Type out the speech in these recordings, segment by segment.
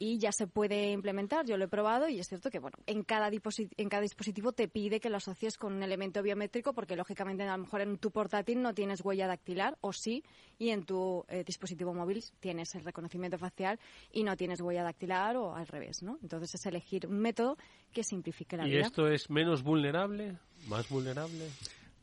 y ya se puede implementar. Yo lo he probado y es cierto que, bueno, en cada, en cada dispositivo te pide que lo asocies con un elemento biométrico porque, lógicamente, a lo mejor en tu portátil no tienes huella dactilar o sí, y en tu eh, dispositivo móvil tienes el reconocimiento facial y no tienes huella dactilar o al revés, ¿no? Entonces es elegir un método que simplifique la vida. ¿Y esto es menos vulnerable? ¿Más vulnerable?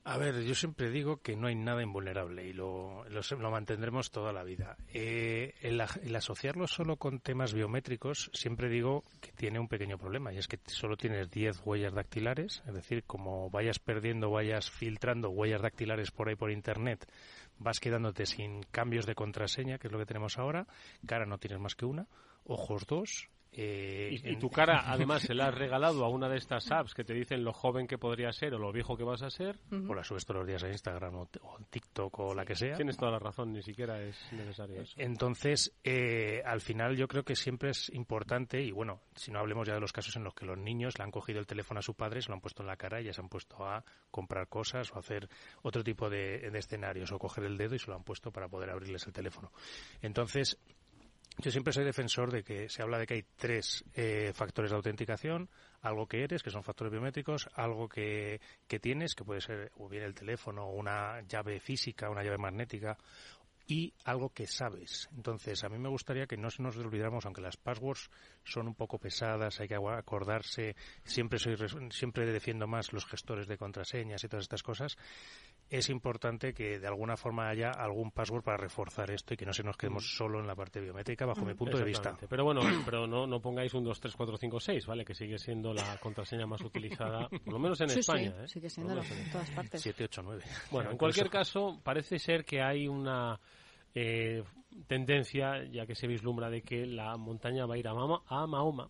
A ver, yo siempre digo que no hay nada invulnerable y lo, lo, mantendremos toda la vida. Eh, el, asociarlo solo con temas biométricos, siempre digo que tiene un pequeño problema y es que solo tienes 10 huellas dactilares, es decir, como vayas perdiendo, vayas filtrando huellas dactilares por ahí por Internet, vas quedándote sin cambios de contraseña, que es lo que tenemos ahora, cara no tienes más que una, ojos dos, eh, y, tu cara, además, se la has regalado a una de estas apps que te dicen lo joven que podría ser o lo viejo que vas a ser. O la subes todos los días a Instagram o, TikTok o la que sea. Tienes toda la razón, ni siquiera es necesario eso. Entonces, eh, al final yo creo que siempre es importante, y bueno, si no hablemos ya de los casos en los que los niños le han cogido el teléfono a su padre, se lo han puesto en la cara y ya se han puesto a comprar cosas o hacer otro tipo de, de escenarios o coger el dedo y se lo han puesto para poder abrirles el teléfono. Entonces, yo siempre soy defensor de que se habla de que hay tres eh, factores de autenticación, algo que eres, que son factores biométricos, algo que, que tienes, que puede ser o bien el teléfono, una llave física, una llave magnética, y algo que sabes. Entonces, a mí me gustaría que no nos olvidáramos, aunque las passwords son un poco pesadas, hay que acordarse, siempre soy siempre defiendo más los gestores de contraseñas y todas estas cosas, es importante que de alguna forma haya algún password para reforzar esto y que no se nos quedemos mm. solo en la parte biométrica bajo mi mm. punto de vista. Pero bueno, pero no, no pongáis un 2, 3, 4, 5, 6, ¿vale? Que sigue siendo la contraseña más utilizada, por lo menos en España. Sí, ¿eh? sigue siendo en todas partes. 7, 8, 9. Bueno, en cualquier caso, parece ser que hay una eh, tendencia, ya que se vislumbra de que la montaña va a ir a, a Mahoma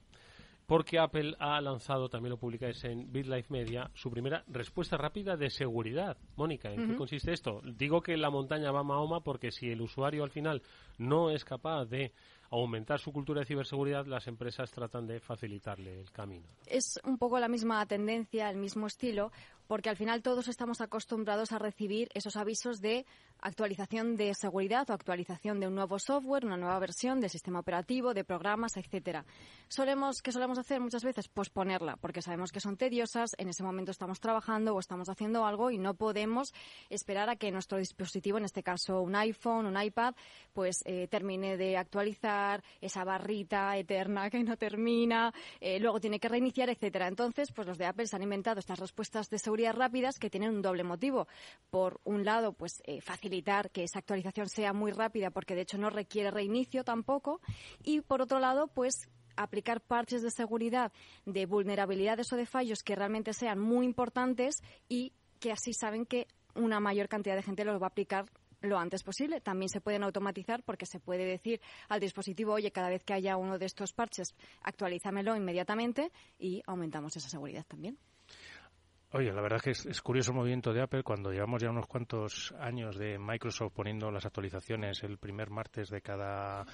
porque Apple ha lanzado, también lo publicáis en BitLife Media, su primera respuesta rápida de seguridad. Mónica, ¿en qué consiste esto? Digo que la montaña va a Mahoma porque si el usuario al final no es capaz de aumentar su cultura de ciberseguridad, las empresas tratan de facilitarle el camino. Es un poco la misma tendencia, el mismo estilo, porque al final todos estamos acostumbrados a recibir esos avisos de actualización de seguridad o actualización de un nuevo software, una nueva versión del sistema operativo, de programas, etcétera. Solemos, ¿qué solemos hacer muchas veces? Posponerla, porque sabemos que son tediosas, en ese momento estamos trabajando o estamos haciendo algo y no podemos esperar a que nuestro dispositivo, en este caso un iPhone, un iPad, pues eh, termine de actualizar esa barrita eterna que no termina, eh, luego tiene que reiniciar, etcétera. Entonces, pues los de Apple se han inventado estas respuestas de seguridad rápidas que tienen un doble motivo. Por un lado, pues eh, facilitar que esa actualización sea muy rápida porque de hecho no requiere reinicio tampoco. Y por otro lado, pues aplicar parches de seguridad de vulnerabilidades o de fallos que realmente sean muy importantes y que así saben que una mayor cantidad de gente los va a aplicar lo antes posible. También se pueden automatizar porque se puede decir al dispositivo, oye, cada vez que haya uno de estos parches, actualízamelo inmediatamente y aumentamos esa seguridad también. Oye, la verdad es que es, curioso el movimiento de Apple cuando llevamos ya unos cuantos años de Microsoft poniendo las actualizaciones el primer martes de cada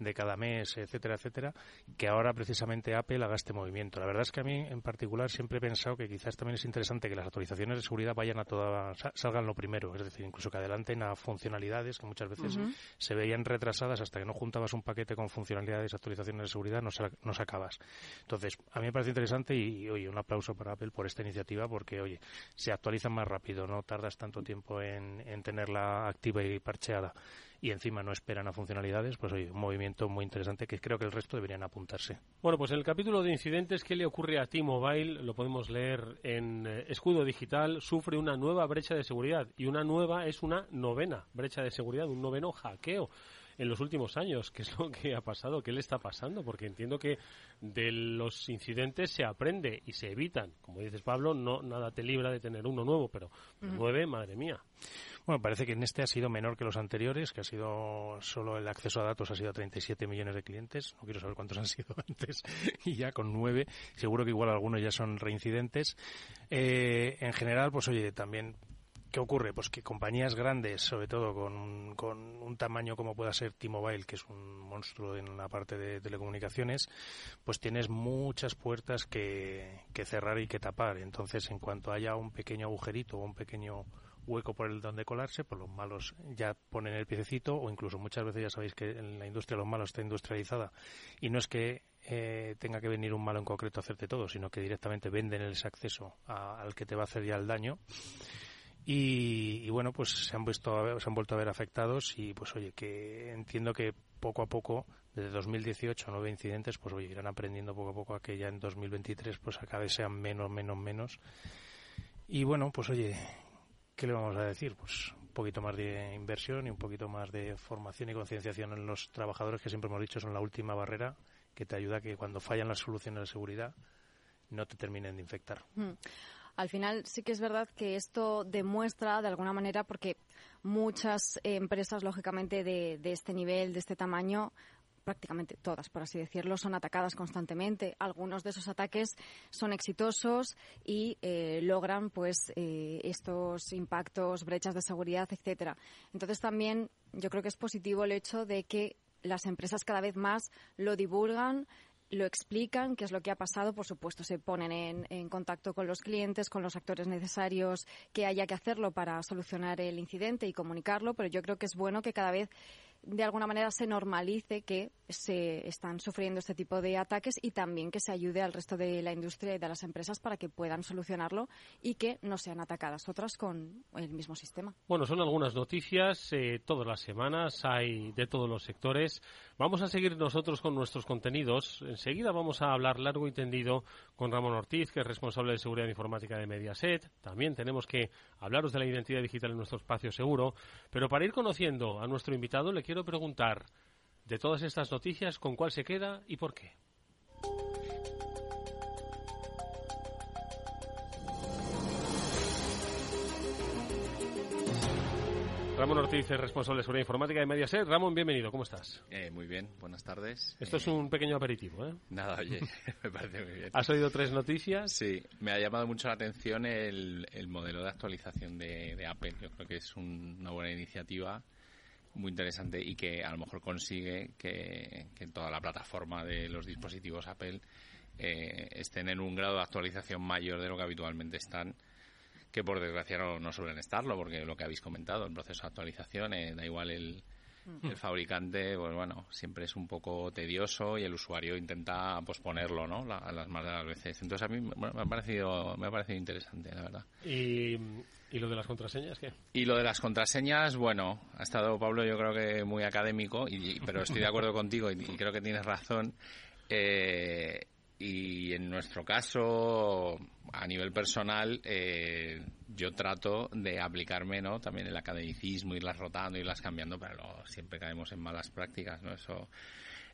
de cada mes, etcétera, etcétera, que ahora precisamente Apple haga este movimiento. La verdad es que a mí en particular siempre he pensado que quizás también es interesante que las actualizaciones de seguridad vayan a toda, salgan lo primero, es decir, incluso que adelanten a funcionalidades que muchas veces se veían retrasadas hasta que no juntabas un paquete con funcionalidades, actualizaciones de seguridad, no, no sacabas. Entonces, a mí me parece interesante y, oye, un aplauso para Apple por esta iniciativa porque, oye, se actualizan más rápido, no tardas tanto tiempo en, en tenerla activa y parcheada y encima no esperan a funcionalidades, pues oye, un movimiento muy interesante que creo que el resto deberían apuntarse. Bueno, pues el capítulo de incidentes, ¿qué le ocurre a T-Mobile? Lo podemos leer en eh, Escudo Digital, sufre una nueva brecha de seguridad y una nueva es una novena brecha de seguridad, un noveno hackeo en los últimos años. ¿Qué es lo que ha pasado? ¿Qué le está pasando? Porque entiendo que de los incidentes se aprende y se evitan. Como dices, Pablo, no nada te libra de tener uno nuevo, pero nueve, madre mía. Bueno, parece que en este ha sido menor que los anteriores, que ha sido solo el acceso a datos ha sido a 37 millones de clientes. No quiero saber cuántos han sido antes. y ya con nueve, seguro que igual algunos ya son reincidentes. Eh, en general, pues oye, también ¿Qué ocurre? Pues que compañías grandes, sobre todo con, un tamaño como pueda ser T-Mobile, que es un monstruo en la parte de telecomunicaciones, pues tienes muchas puertas que, cerrar y que tapar. Entonces, en cuanto haya un pequeño agujerito o un pequeño hueco por el donde colarse, pues los malos ya ponen el piececito o incluso muchas veces ya sabéis que en la industria los malos está industrializada y no es que eh, tenga que venir un malo en concreto a hacerte todo, sino que directamente venden ese acceso al que te va a hacer ya el daño. Y, bueno, pues se han, visto, se han vuelto a ver afectados y pues oye, que entiendo que poco a poco, desde 2018, nueve incidentes, pues oye, irán aprendiendo poco a poco a que ya en 2023 pues cada vez sean menos, menos, menos. Y bueno, pues oye, ¿qué le vamos a decir? Pues un poquito más de inversión y un poquito más de formación y concienciación en los trabajadores que siempre hemos dicho son la última barrera que te ayuda a que cuando fallan las soluciones de seguridad no te terminen de infectar. Mm. Al final sí que es verdad que esto demuestra de alguna manera porque muchas empresas, lógicamente, de, este nivel, de este tamaño, prácticamente todas, por así decirlo, son atacadas constantemente. Algunos de esos ataques son exitosos y eh, logran, pues, eh, estos impactos, brechas de seguridad, etcétera. Entonces también yo creo que es positivo el hecho de que las empresas cada vez más lo divulgan, lo explican, qué es lo que ha pasado, por supuesto, se ponen en, en, contacto con los clientes, con los actores necesarios que haya que hacerlo para solucionar el incidente y comunicarlo, pero yo creo que es bueno que cada vez de alguna manera se normalice que se están sufriendo este tipo de ataques y también que se ayude al resto de la industria y de las empresas para que puedan solucionarlo y que no sean atacadas otras con el mismo sistema. Bueno, son algunas noticias eh, todas las semanas, hay de todos los sectores. Vamos a seguir nosotros con nuestros contenidos. Enseguida vamos a hablar largo y tendido con Ramón Ortiz, que es responsable de seguridad informática de Mediaset. También tenemos que hablaros de la identidad digital en nuestro espacio seguro. Pero para ir conociendo a nuestro invitado, le quiero preguntar de todas estas noticias, ¿con cuál se queda y por qué? Ramón Ortiz es responsable de seguridad informática de Mediaset. Ramón, bienvenido, ¿cómo estás? Eh, muy bien, buenas tardes. Esto es un pequeño aperitivo, ¿eh? Nada, oye, me parece muy bien. ¿Has oído tres noticias? Sí, me ha llamado mucho la atención el, modelo de actualización de, Apple. Yo creo que es una buena iniciativa muy interesante y que a lo mejor consigue que, toda la plataforma de los dispositivos Apple eh, estén en un grado de actualización mayor de lo que habitualmente están que por desgracia no, suelen estarlo, porque lo que habéis comentado, el proceso de actualización, eh, da igual el. El fabricante, pues bueno, siempre es un poco tedioso y el usuario intenta posponerlo, ¿no? las más de las veces. Entonces a mí me ha parecido, me ha parecido interesante, la verdad. ¿Y, ¿Y lo de las contraseñas qué? Y lo de las contraseñas, bueno, ha estado Pablo yo creo que muy académico, y, pero estoy de acuerdo contigo y, y, creo que tienes razón. Eh, y en nuestro caso, a nivel personal, eh, yo trato de aplicarme, ¿no? También el academicismo, irlas rotando, irlas cambiando, pero siempre caemos en malas prácticas, ¿no? Eso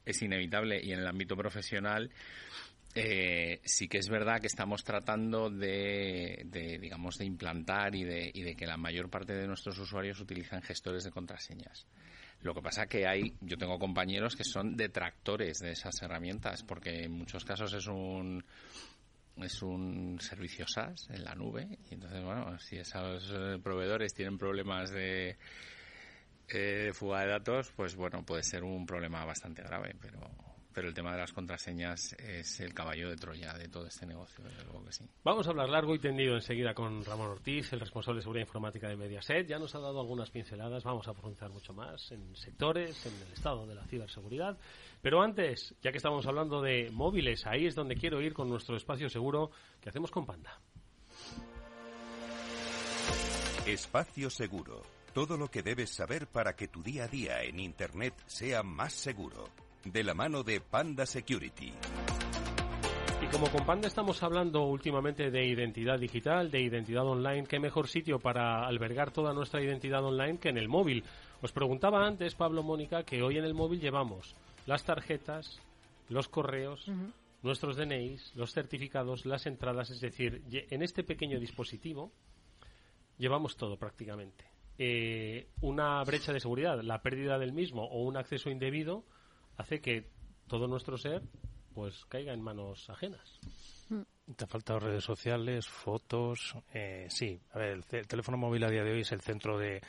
es inevitable. Y en el ámbito profesional, eh, sí que es verdad que estamos tratando de, de, digamos, de implantar y de, y de que la mayor parte de nuestros usuarios utilizan gestores de contraseñas. Lo que pasa que hay, yo tengo compañeros que son detractores de esas herramientas, porque en muchos casos es un es un servicio SaaS en la nube y entonces bueno si esos eh, proveedores tienen problemas de eh, fuga de datos pues bueno puede ser un problema bastante grave pero pero el tema de las contraseñas es el caballo de Troya de todo este negocio, desde que sí. Vamos a hablar largo y tendido enseguida con Ramón Ortiz, el responsable de seguridad informática de Mediaset. Ya nos ha dado algunas pinceladas, vamos a profundizar mucho más en sectores, en el estado de la ciberseguridad. Pero antes, ya que estamos hablando de móviles, ahí es donde quiero ir con nuestro espacio seguro que hacemos con Panda. Espacio Seguro. Todo lo que debes saber para que tu día a día en Internet sea más seguro de la mano de Panda Security. Y como con Panda estamos hablando últimamente de identidad digital, de identidad online, ¿qué mejor sitio para albergar toda nuestra identidad online que en el móvil? Os preguntaba antes, Pablo Mónica, que hoy en el móvil llevamos las tarjetas, los correos, nuestros DNIs, los certificados, las entradas, es decir, en este pequeño dispositivo llevamos todo prácticamente. Eh, una brecha de seguridad, la pérdida del mismo o un acceso indebido hace que todo nuestro ser pues caiga en manos ajenas. Te ha faltado redes sociales, fotos. Eh, sí, a ver, el, teléfono móvil a día de hoy es el centro de,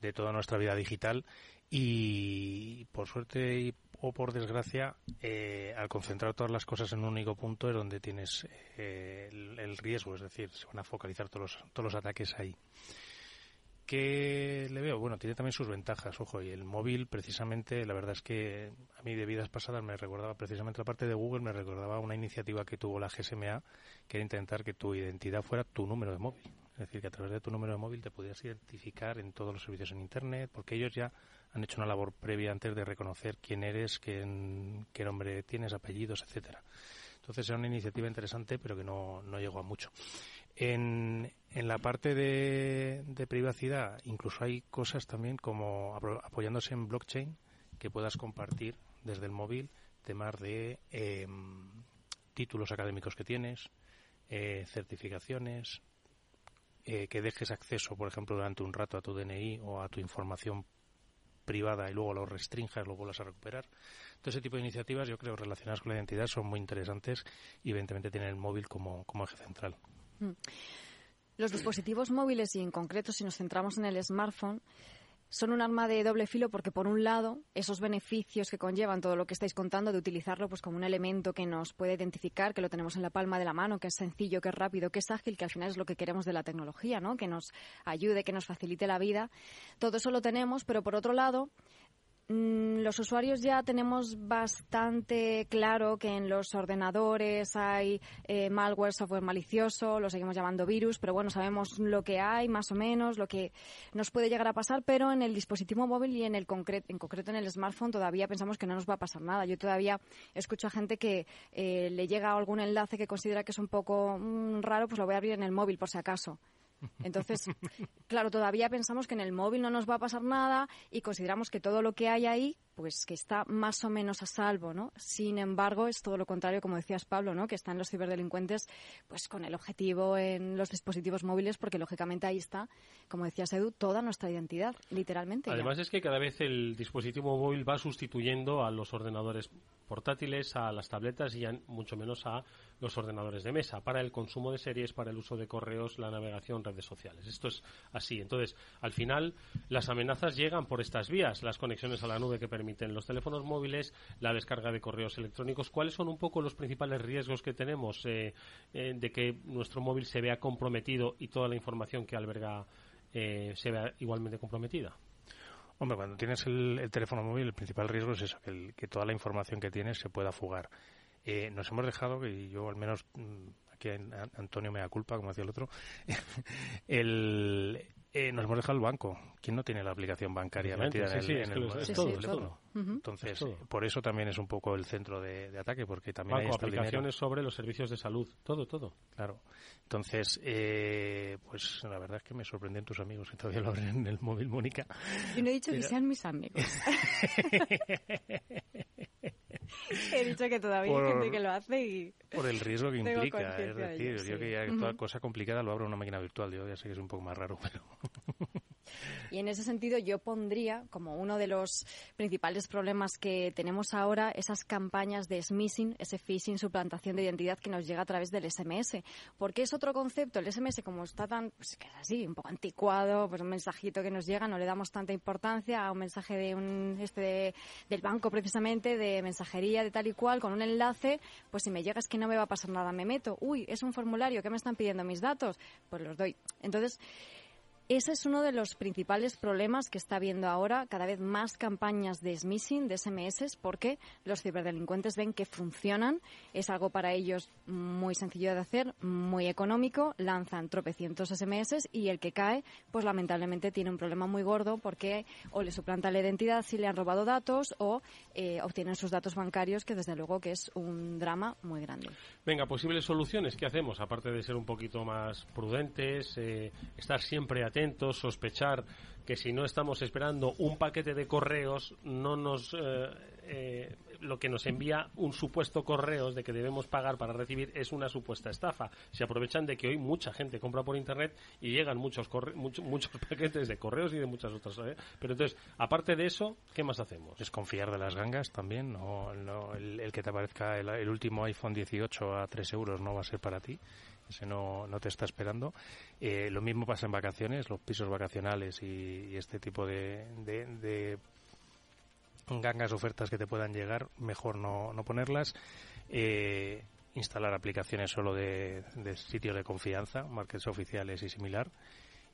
de toda nuestra vida digital y por suerte o por desgracia, eh, al concentrar todas las cosas en un único punto es donde tienes eh, el, el, riesgo, es decir, se van a focalizar todos los, todos los ataques ahí. ¿Qué le veo? Bueno, tiene también sus ventajas, ojo, y el móvil precisamente, la verdad es que a mí de vidas pasadas me recordaba precisamente la parte de Google, me recordaba una iniciativa que tuvo la GSMA, que era intentar que tu identidad fuera tu número de móvil. Es decir, que a través de tu número de móvil te pudieras identificar en todos los servicios en Internet, porque ellos ya han hecho una labor previa antes de reconocer quién eres, quién, qué nombre tienes, apellidos, etcétera. Entonces era una iniciativa interesante, pero que no, no llegó a mucho. En, la parte de, privacidad, incluso hay cosas también como apoyándose en blockchain que puedas compartir desde el móvil temas de em, títulos académicos que tienes, eh, certificaciones, eh, que dejes acceso, por ejemplo, durante un rato a tu DNI o a tu información privada y luego lo restringas, lo vuelvas a recuperar. Todo ese tipo de iniciativas, yo creo, relacionadas con la identidad son muy interesantes y evidentemente tienen el móvil como eje central. Mm. Los dispositivos móviles y en concreto si nos centramos en el smartphone son un arma de doble filo porque por un lado esos beneficios que conllevan todo lo que estáis contando de utilizarlo pues como un elemento que nos puede identificar, que lo tenemos en la palma de la mano, que es sencillo, que es rápido, que es ágil, que al final es lo que queremos de la tecnología, ¿no? Que nos ayude, que nos facilite la vida. Todo eso lo tenemos, pero por otro lado los usuarios ya tenemos bastante claro que en los ordenadores hay eh, malware, software malicioso, lo seguimos llamando virus, pero bueno, sabemos lo que hay más o menos, lo que nos puede llegar a pasar, pero en el dispositivo móvil y en el concreto, en concreto en el smartphone todavía pensamos que no nos va a pasar nada. Yo todavía escucho a gente que eh, le llega algún enlace que considera que es un poco mm, raro, pues lo voy a abrir en el móvil por si acaso. Entonces, claro, todavía pensamos que en el móvil no nos va a pasar nada y consideramos que todo lo que hay ahí pues que está más o menos a salvo, ¿no? Sin embargo, es todo lo contrario, como decías Pablo, ¿no? Que están los ciberdelincuentes pues con el objetivo en los dispositivos móviles porque lógicamente ahí está, como decías Edu, toda nuestra identidad, literalmente. Además es que cada vez el dispositivo móvil va sustituyendo a los ordenadores portátiles, a las tabletas y ya mucho menos a los ordenadores de mesa para el consumo de series, para el uso de correos, la navegación, redes sociales. Esto es así. Entonces, al final, las amenazas llegan por estas vías, las conexiones a la nube que permiten permiten los teléfonos móviles, la descarga de correos electrónicos. ¿Cuáles son un poco los principales riesgos que tenemos eh, eh, de que nuestro móvil se vea comprometido y toda la información que alberga eh, se vea igualmente comprometida? Hombre, cuando tienes el, teléfono móvil, el principal riesgo es eso, que, toda la información que tienes se pueda fugar. nos hemos dejado, y yo al menos mm, aquí Antonio me da culpa, como decía el otro, el, eh, nos hemos dejado el banco. ¿Quién no tiene la aplicación bancaria metida en el, es todo, Entonces, por eso también es un poco el centro de, ataque, porque también hay aplicaciones sobre los servicios de salud, todo, todo. Claro. Entonces, eh, pues la verdad es que me sorprenden tus amigos que todavía lo abren en el móvil, Mónica. Yo no he dicho que sean mis amigos. He dicho que todavía hay gente que lo hace y... Por el riesgo que implica, es decir, yo que ya toda cosa complicada lo abro en una máquina virtual, yo ya sé que es un poco más raro, pero... Y en ese sentido yo pondría como uno de los principales problemas que tenemos ahora esas campañas de smishing, ese phishing, suplantación de identidad que nos llega a través del SMS. Porque es otro concepto, el SMS como está tan, pues que es así, un poco anticuado, pues un mensajito que nos llega, no le damos tanta importancia a un mensaje de un, este del banco precisamente, de mensajería, de tal y cual, con un enlace, pues si me llega es que no me va a pasar nada, me meto, uy, es un formulario, que me están pidiendo mis datos? Pues los doy. Entonces, ese es uno de los principales problemas que está habiendo ahora, cada vez más campañas de smishing, de SMS, porque los ciberdelincuentes ven que funcionan, es algo para ellos muy sencillo de hacer, muy económico, lanzan tropecientos SMS y el que cae, pues lamentablemente tiene un problema muy gordo porque o le suplanta la identidad si le han robado datos o eh, obtienen sus datos bancarios, que desde luego que es un drama muy grande. Venga, posibles soluciones, ¿qué hacemos? Aparte de ser un poquito más prudentes, eh, estar siempre atentos atentos, sospechar que si no estamos esperando un paquete de correos, no nos eh, eh, lo que nos envía un supuesto correos de que debemos pagar para recibir es una supuesta estafa. Se aprovechan de que hoy mucha gente compra por internet y llegan muchos muchos paquetes de correos y de muchas otras. ¿eh? Pero entonces, aparte de eso, ¿qué más hacemos? Desconfiar de las gangas también. No, el, que te aparezca el, el último iPhone 18 a 3 euros no va a ser para ti ese no, te está esperando. Eh, lo mismo pasa en vacaciones, los pisos vacacionales y, este tipo de, de, gangas ofertas que te puedan llegar, mejor no, no ponerlas. Eh, instalar aplicaciones solo de, de, sitios de confianza, markets oficiales y similar.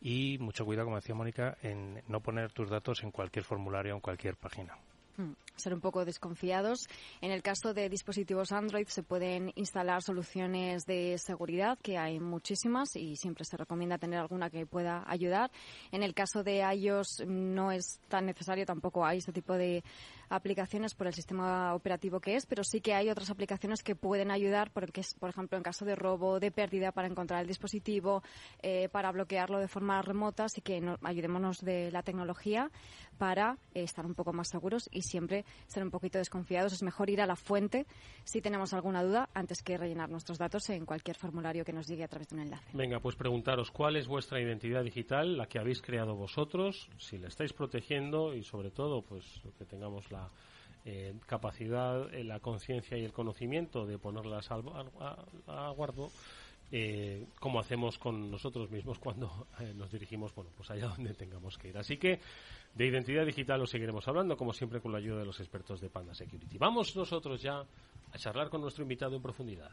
y mucho cuidado, como decía Mónica, en no poner tus datos en cualquier formulario o en cualquier página. Mm, ser un poco desconfiados. En el caso de dispositivos Android se pueden instalar soluciones de seguridad, que hay muchísimas y siempre se recomienda tener alguna que pueda ayudar. En el caso de iOS no es tan necesario, tampoco hay este tipo de aplicaciones por el sistema operativo que es, pero sí que hay otras aplicaciones que pueden ayudar, porque por ejemplo, en caso de robo, de pérdida, para encontrar el dispositivo, eh, para bloquearlo de forma remota, así que ayudémonos de la tecnología para eh, estar un poco más seguros y siempre ser un poquito desconfiados. Es mejor ir a la fuente si tenemos alguna duda antes que rellenar nuestros datos en cualquier formulario que nos llegue a través de un enlace. Venga, pues preguntaros cuál es vuestra identidad digital, la que habéis creado vosotros, si la estáis protegiendo y sobre todo pues que tengamos la eh, capacidad, eh, la conciencia y el conocimiento de ponerlas a, guardo eh, como hacemos con nosotros mismos cuando nos dirigimos, bueno, pues allá donde tengamos que ir. Así que de identidad digital os seguiremos hablando, como siempre, con la ayuda de los expertos de Panda Security. Vamos nosotros ya a charlar con nuestro invitado en profundidad.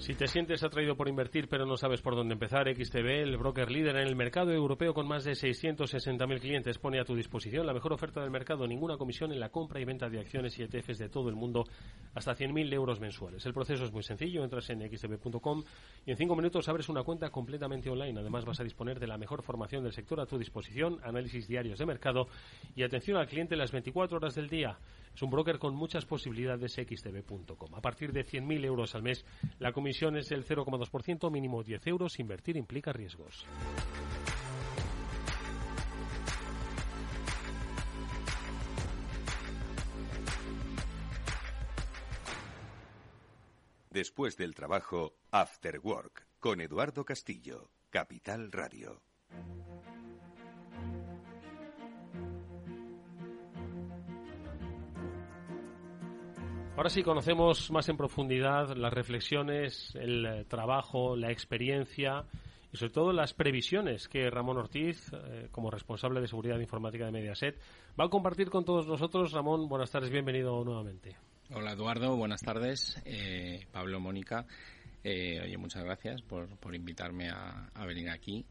Si te sientes atraído por invertir pero no sabes por dónde empezar, XTB, el broker líder en el mercado europeo con más de 660.000 clientes, pone a tu disposición la mejor oferta del mercado, ninguna comisión en la compra y venta de acciones y ETFs de todo el mundo, hasta 100.000 euros mensuales. El proceso es muy sencillo, entras en xtb.com y en cinco minutos abres una cuenta completamente online. Además vas a disponer de la mejor formación del sector a tu disposición, análisis diarios de mercado y atención al cliente las 24 horas del día. Es un broker con muchas posibilidades xtb.com. A partir de 100.000 euros al mes, la comisión es del 0,2%, mínimo 10 euros. Invertir implica riesgos. Después del trabajo, After Work, con Eduardo Castillo, Capital Radio. Ahora sí conocemos más en profundidad las reflexiones, el eh, trabajo, la experiencia y sobre todo las previsiones que Ramón Ortiz, eh, como responsable de seguridad informática de Mediaset, va a compartir con todos nosotros. Ramón, buenas tardes, bienvenido nuevamente. Hola Eduardo, buenas tardes. Eh, Pablo, Mónica, oye, muchas gracias por, invitarme a venir aquí.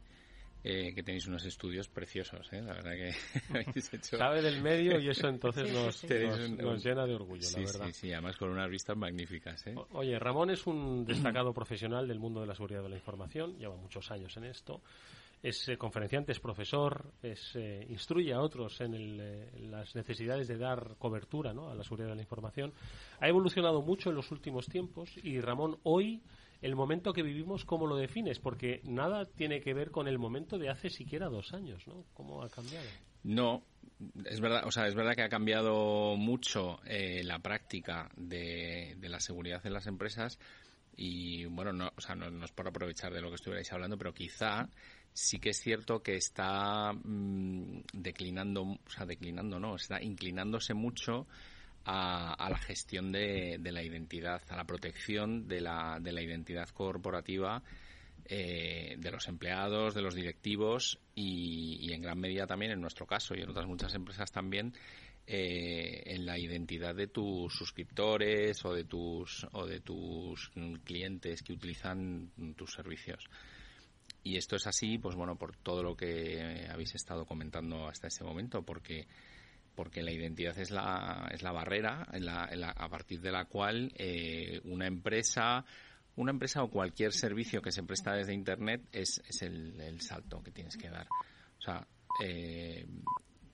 Eh, que tenéis unos estudios preciosos, ¿eh? la verdad que habéis hecho... Sabe del medio y eso entonces nos, llena de orgullo, la verdad. Sí, sí, además con unas vistas magníficas. ¿eh? Oye, Ramón es un destacado profesional del mundo de la seguridad de la información, lleva muchos años en esto, es eh, conferenciante, es profesor, es, instruye a otros en, las necesidades de dar cobertura ¿no? a la seguridad de la información. Ha evolucionado mucho en los últimos tiempos y Ramón hoy el momento que vivimos, ¿cómo lo defines? Porque nada tiene que ver con el momento de hace siquiera dos años, ¿no? ¿Cómo ha cambiado? No, es verdad, o sea, es verdad que ha cambiado mucho eh, la práctica de, la seguridad en las empresas y bueno, no, o sea, no, es por aprovechar de lo que estuvierais hablando, pero quizá sí que es cierto que está mm, declinando, o sea, declinando, no, está inclinándose mucho a, la gestión de, la identidad, a la protección de la, de la identidad corporativa eh, de los empleados, de los directivos y, en gran medida también en nuestro caso y en otras muchas empresas también eh, en la identidad de tus suscriptores o de tus o de tus clientes que utilizan tus servicios. Y esto es así, pues bueno, por todo lo que habéis estado comentando hasta ese momento, porque porque la identidad es la, es la barrera a partir de la cual eh, una empresa una empresa o cualquier servicio que se presta desde internet es, es el, salto que tienes que dar. O sea eh,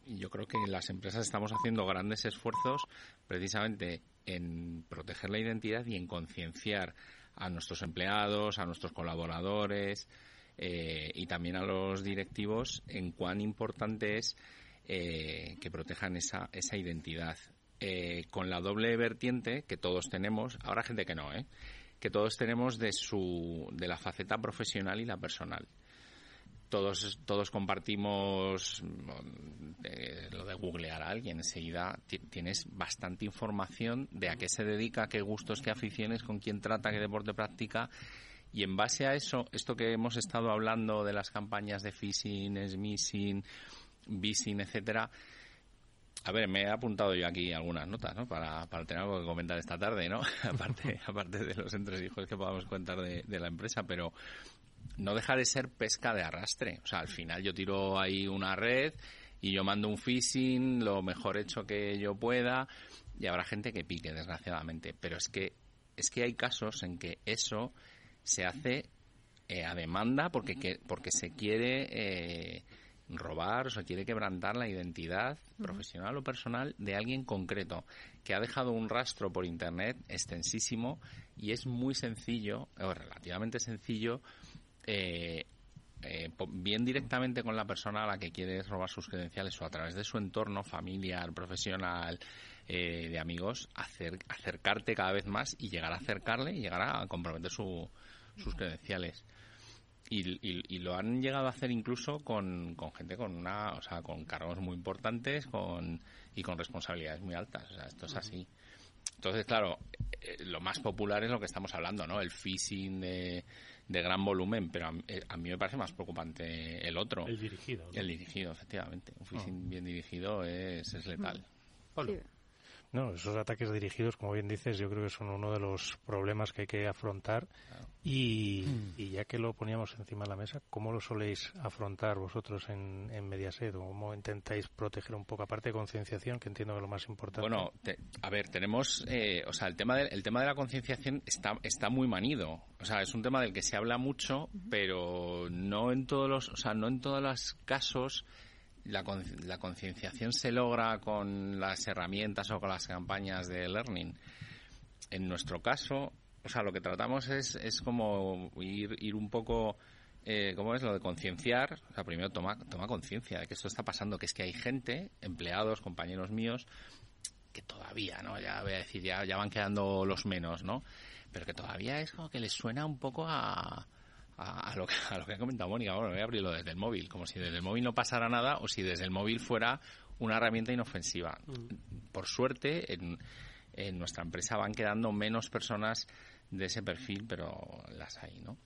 yo creo que las empresas estamos haciendo grandes esfuerzos precisamente en proteger la identidad y en concienciar a nuestros empleados, a nuestros colaboradores eh, y también a los directivos en cuán importante es eh, que protejan esa, esa identidad. Eh, con la doble vertiente que todos tenemos, ahora gente que no, ¿eh? que todos tenemos de, su, de la faceta profesional y la personal. Todos, todos compartimos mm, lo de googlear a alguien. Enseguida tienes bastante información de a qué se dedica, qué gustos, qué aficiones, con quién trata, qué deporte practica Y en base a eso, esto que hemos estado hablando de las campañas de phishing, smishing, vising, etcétera, a ver, me he apuntado yo aquí algunas notas, ¿no? Para, para tener algo que comentar esta tarde, ¿no? aparte, aparte de los entresijos que podamos contar de, de la empresa, pero no deja de ser pesca de arrastre. O sea, al final yo tiro ahí una red y yo mando un phishing lo mejor hecho que yo pueda y habrá gente que pique, desgraciadamente. Pero es que, es que hay casos en que eso se hace eh, a demanda porque, que, porque se quiere eh, robar o se quiere quebrantar la identidad profesional o personal de alguien concreto que ha dejado un rastro por internet extensísimo y es muy sencillo o relativamente sencillo eh, eh, bien directamente con la persona a la que quieres robar sus credenciales o a través de su entorno familiar, profesional, eh, de amigos, acercarte cada vez más y llegar a acercarle y llegar a comprometer sus credenciales. Y, lo han llegado a hacer incluso con, gente con una, o sea, con cargos muy importantes con, y con responsabilidades muy altas. O sea, esto es así. Entonces, claro, lo más popular es lo que estamos hablando, ¿no? El phishing de de gran volumen, pero eh, a, mí me parece más preocupante el otro. El dirigido. El dirigido, efectivamente. Un phishing ah. bien dirigido es, es letal. No, esos ataques dirigidos, como bien dices, yo creo que son uno de los problemas que hay que afrontar. Y, ya que lo poníamos encima de la mesa, ¿cómo lo soléis afrontar vosotros en, en Mediaset? ¿Cómo intentáis proteger un poco, aparte de concienciación, que entiendo que es lo más importante? Bueno, a ver, tenemos, eh, o sea, el tema, de, el tema de la concienciación está, está muy manido. O sea, es un tema del que se habla mucho, pero no en todos los, o sea, no en todos los casos la, la concienciación se logra con las herramientas o con las campañas de learning. En nuestro caso, o sea, lo que tratamos es, es como ir, ir un poco, eh, ¿cómo es lo de concienciar? O sea, primero toma, toma conciencia de que esto está pasando, que es que hay gente, empleados, compañeros míos, que todavía, ¿no? Ya voy a decir, ya, ya van quedando los menos, ¿no? Pero que todavía es como que les suena un poco a, a, lo, que, a lo que ha comentado Mónica. Bueno, voy a abrirlo desde el móvil, como si desde el móvil no pasara nada o si desde el móvil fuera una herramienta inofensiva. Mm. Por suerte, en, en nuestra empresa van quedando menos personas de ese perfil, pero las hay, ¿no?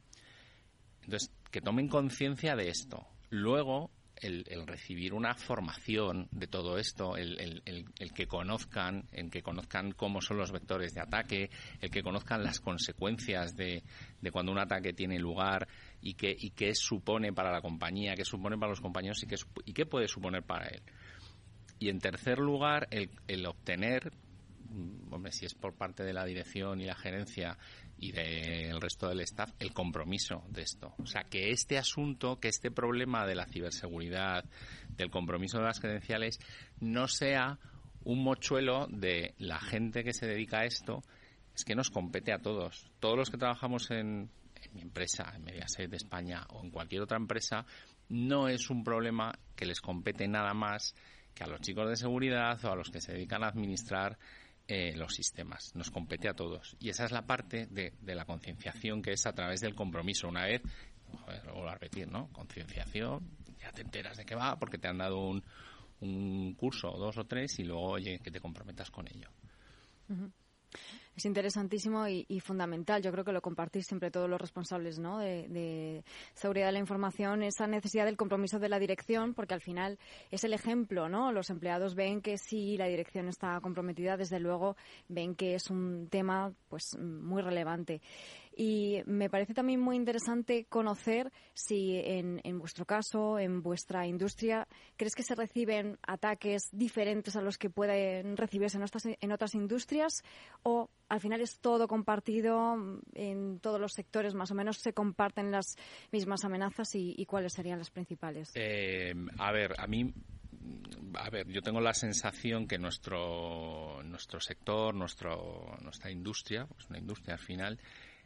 Entonces, que tomen conciencia de esto. Luego, el, recibir una formación de todo esto, el, que conozcan, el que conozcan cómo son los vectores de ataque, el que conozcan las consecuencias de, cuando un ataque tiene lugar y qué, y qué supone para la compañía, qué supone para los compañeros y qué, y qué puede suponer para él. Y en tercer lugar, el, obtener, hombre, si es por parte de la dirección y la gerencia, y del resto del staff el compromiso de esto. O sea, que este asunto, que este problema de la ciberseguridad, del compromiso de las credenciales, no sea un mochuelo de la gente que se dedica a esto, es que nos compete a todos. Todos los que trabajamos en, en mi empresa, en Mediaset de España o en cualquier otra empresa, no es un problema que les compete nada más que a los chicos de seguridad o a los que se dedican a administrar eh, los sistemas. Nos compete a todos. Y esa es la parte de, la concienciación que es a través del compromiso. Una vez, o a repetir, ¿no? Concienciación, ya te enteras de qué va porque te han dado un, un curso, dos o tres, y luego, oye, que te comprometas con ello es interesantísimo y, fundamental. Yo creo que lo compartís siempre todos los responsables ¿no? de, seguridad de la información, esa necesidad del compromiso de la dirección, porque al final es el ejemplo, ¿no? Los empleados ven que si la dirección está comprometida, desde luego ven que es un tema pues muy relevante. Y me parece también muy interesante conocer si en, en, vuestro caso, en vuestra industria, crees que se reciben ataques diferentes a los que pueden recibirse en, otras industrias o al final es todo compartido en todos los sectores, más o menos se comparten las mismas amenazas y, cuáles serían las principales. Eh, a ver, a mí a ver, yo tengo la sensación que nuestro nuestro sector, nuestro nuestra industria, pues una industria al final,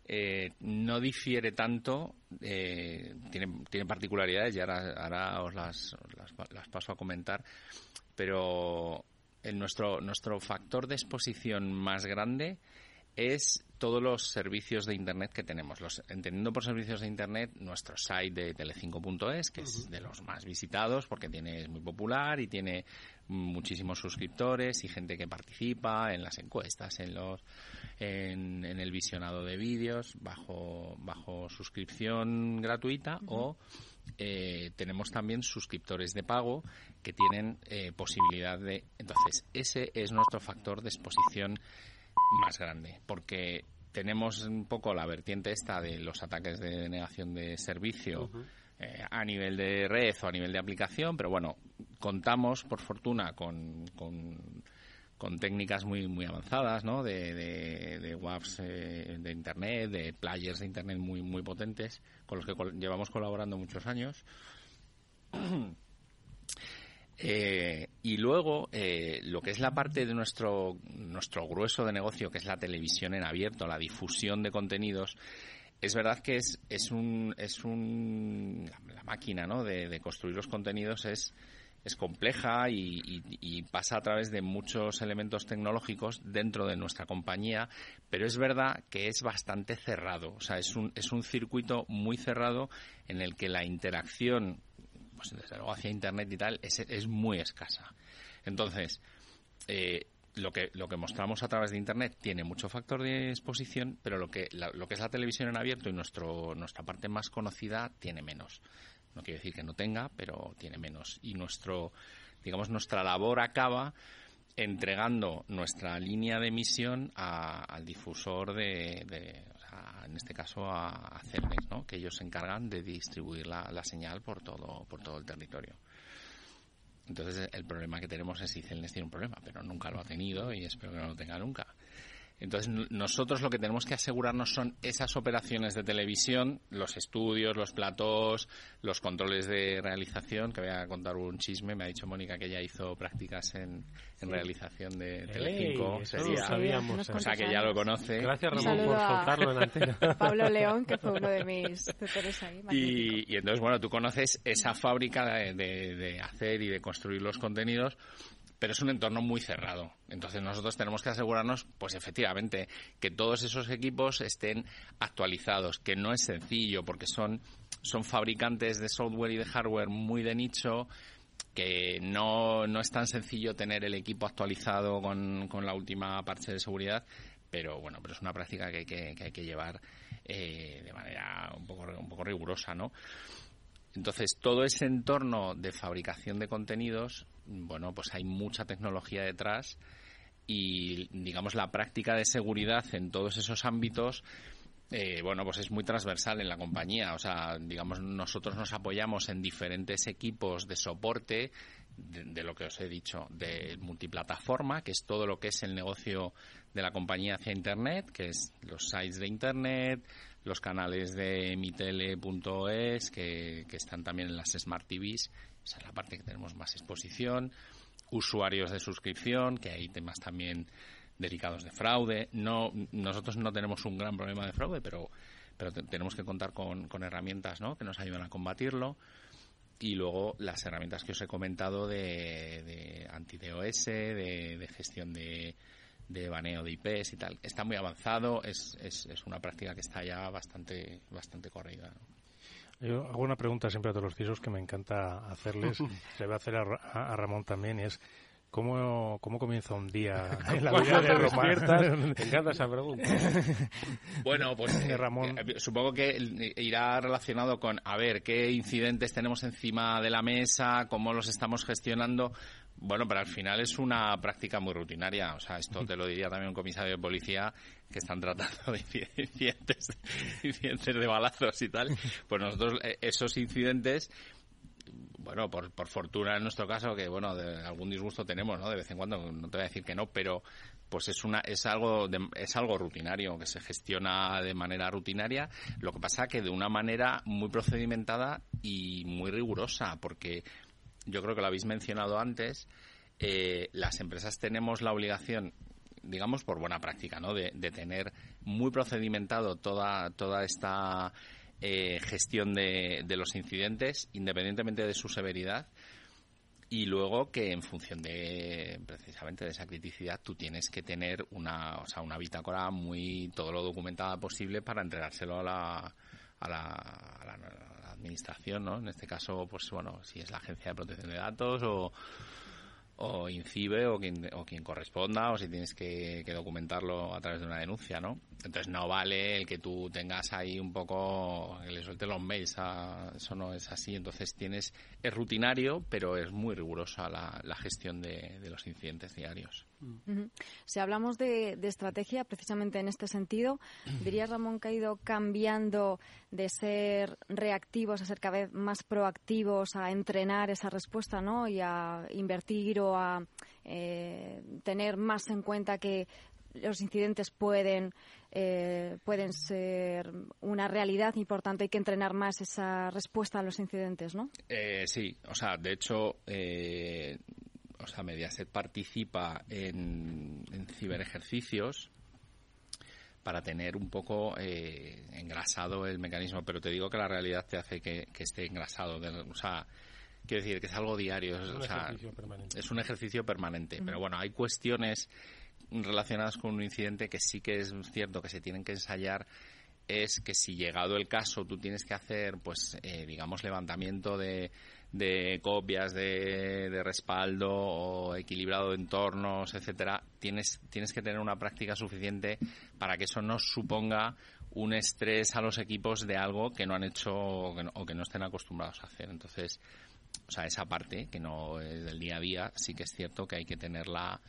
eh, no difiere tanto, eh, tiene, tiene particularidades y ahora, ahora os las, las, paso a comentar, pero el, nuestro, nuestro factor de exposición más grande es todos los servicios de Internet que tenemos. Los, entendiendo por servicios de Internet nuestro site de telecinco.es, que es de los más visitados porque tiene, es muy popular y tiene muchísimos suscriptores y gente que participa en las encuestas, en los en, el visionado de vídeos bajo bajo suscripción gratuita o eh, tenemos también suscriptores de pago que tienen eh, posibilidad de entonces ese es nuestro factor de exposición más grande porque tenemos un poco la vertiente esta de los ataques de negación de servicio eh, a nivel de red o a nivel de aplicación, pero bueno, contamos, por fortuna, con, con, técnicas muy muy avanzadas, ¿no? De, de, de WAFs eh, de Internet, de players de Internet muy muy potentes, con los que llevamos colaborando muchos años. Eh, y luego, lo que es la parte de nuestro, nuestro grueso de negocio, que es la televisión en abierto, la difusión de contenidos, es verdad que es, es un, es un la, máquina ¿no? de, construir los contenidos es, es compleja y, pasa a través de muchos elementos tecnológicos dentro de nuestra compañía, pero es verdad que es bastante cerrado. O sea, es un, es un circuito muy cerrado en el que la interacción, pues desde luego hacia Internet y tal, es, es muy escasa. Entonces, eh, lo que, lo que mostramos a través de Internet tiene mucho factor de exposición, pero lo que, lo que es la televisión en abierto y nuestro, nuestra parte más conocida tiene menos. No quiere decir que no tenga, pero tiene menos. Y nuestro, digamos, nuestra labor acaba entregando nuestra línea de emisión al difusor de, en este caso a, a Celnex, ¿no? que ellos se encargan de distribuir la, señal por todo, por todo el territorio. Entonces el problema que tenemos es si Celnes tiene un problema, pero nunca lo ha tenido y espero que no lo tenga nunca. Entonces, nosotros lo que tenemos que asegurarnos son esas operaciones de televisión, los estudios, los platós, los controles de realización, que voy a contar un chisme, me ha dicho Mónica que ella hizo prácticas en, realización de Telecinco. sabíamos. O sea, que ya lo conoce. Gracias, Ramón, por soltarlo en antena. Pablo León, que fue uno de mis tutores ahí. Y, entonces, bueno, tú conoces esa fábrica de, de hacer y de construir los contenidos pero es un entorno muy cerrado. Entonces nosotros tenemos que asegurarnos, pues efectivamente, que todos esos equipos estén actualizados, que no es sencillo, porque son, son fabricantes de software y de hardware muy de nicho, que no, no es tan sencillo tener el equipo actualizado con, con la última parte de seguridad, pero bueno, pero es una práctica que hay que, que, hay que llevar eh, de manera un poco, un poco rigurosa, ¿no? Entonces, todo ese entorno de fabricación de contenidos, bueno, pues hay mucha tecnología detrás y, digamos, la práctica de seguridad en todos esos ámbitos, eh, bueno, pues es muy transversal en la compañía. O sea, digamos, nosotros nos apoyamos en diferentes equipos de soporte de, lo que os he dicho, de multiplataforma, que es todo lo que es el negocio de la compañía hacia Internet, que es los sites de Internet, los canales de mitele.es que, que están también en las Smart TVs, esa es la parte que tenemos más exposición, usuarios de suscripción, que hay temas también delicados de fraude. No, nosotros no tenemos un gran problema de fraude, pero, pero tenemos que contar con, con herramientas ¿no? que nos ayudan a combatirlo. Y luego las herramientas que os he comentado de, anti-DOS, de, gestión de, de baneo de IPs y tal. Está muy avanzado, es, es, es una práctica que está ya bastante, bastante corrida. Yo hago una pregunta siempre a todos los pisos que me encanta hacerles, se va a hacer a, Ramón también, es ¿Cómo, ¿Cómo comienza un día en la vida de Román? Me encanta esa pregunta. Bueno, pues eh, Ramón. Eh, supongo que irá relacionado con, a ver, qué incidentes tenemos encima de la mesa, cómo los estamos gestionando. Bueno, pero al final es una práctica muy rutinaria. O sea, esto te lo diría también un comisario de policía que están tratando de incidentes, incidentes de balazos y tal. Pues nosotros eh, esos incidentes bueno, por, por fortuna en nuestro caso, que bueno, de algún disgusto tenemos, ¿no? De vez en cuando, no te voy a decir que no, pero pues es una es algo es algo rutinario que se gestiona de manera rutinaria lo que pasa que de una manera muy procedimentada y muy rigurosa porque yo creo que lo habéis mencionado antes, eh, las empresas tenemos la obligación, digamos por buena práctica, ¿no? de, tener muy procedimentado toda, toda esta eh, gestión de, de, los incidentes, independientemente de su severidad. y luego que en función de precisamente de esa criticidad tú tienes que tener una, o sea, una bitácora muy todo lo documentada posible para entregárselo a la, a la administración, ¿no? En este caso, pues bueno, si es la Agencia de Protección de Datos o o INCIBE o quien, o quien corresponda o si tienes que, documentarlo a través de una denuncia, ¿no? Entonces no vale el que tú tengas ahí un poco, que le suelte los mails, eso no es así. Entonces tienes, es rutinario, pero es muy rigurosa la, la gestión de, los incidentes diarios. Si hablamos de, estrategia, precisamente en este sentido, diría Ramón que ha ido cambiando de ser reactivos a ser cada vez más proactivos, a entrenar esa respuesta, ¿no? Y a invertir o a eh, tener más en cuenta que los incidentes pueden eh, pueden ser una realidad y por tanto hay que entrenar más esa respuesta a los incidentes, ¿no? Eh, sí, o sea, de hecho, eh, o sea, Mediaset participa en, en ciberejercicios para tener un poco eh, engrasado el mecanismo, pero te digo que la realidad te hace que, esté engrasado. o sea, quiero decir que es algo diario. Es un, ejercicio, permanente. Es un ejercicio permanente. Pero bueno, hay cuestiones relacionadas con un incidente que sí que es cierto que se tienen que ensayar es que si llegado el caso tú tienes que hacer pues eh, digamos levantamiento de de copias de, respaldo o equilibrado de entornos, etcétera, tienes, tienes que tener una práctica suficiente para que eso no suponga un estrés a los equipos de algo que no han hecho o que no, estén acostumbrados a hacer. Entonces, o sea, esa parte que no es del día a día, sí que es cierto que hay que tenerla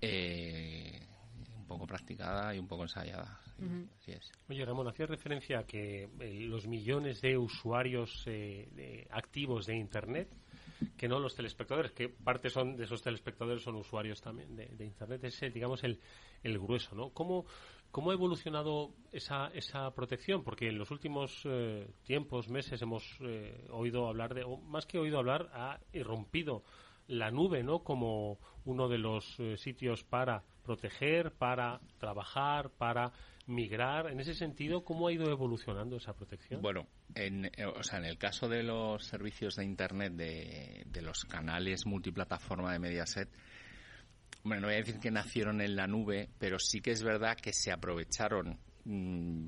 eh, un poco practicada y un poco ensayada. Oye, Ramón, hacía referencia a que eh, los millones de usuarios eh, activos de Internet, que no los telespectadores, que parte son de esos telespectadores son usuarios también de, Internet, es, digamos, el, el grueso, ¿no? ¿Cómo, ¿Cómo ha evolucionado esa, esa protección? Porque en los últimos eh, tiempos, meses, hemos oído hablar de, o más que oído hablar, ha irrumpido la nube, ¿no? Como uno de los sitios para proteger, para trabajar, para migrar. En ese sentido, ¿cómo ha ido evolucionando esa protección? Bueno, en, eh, o sea, en el caso de los servicios de Internet, de, de los canales multiplataforma de Mediaset, bueno, no voy a decir que nacieron en la nube, pero sí que es verdad que se aprovecharon mm,